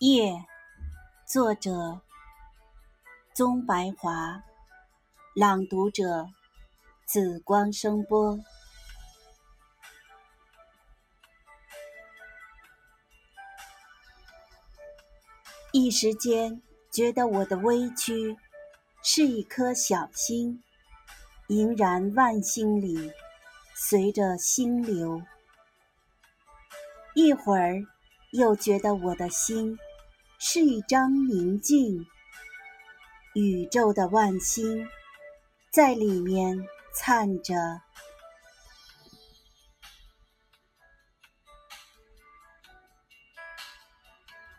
夜，作者：宗白华，朗读者：紫光声波。一时间，觉得我的微躯是一颗小星，萦然万星里，随着星流。一会儿，又觉得我的心。是一张明镜，宇宙的万星在里面灿着。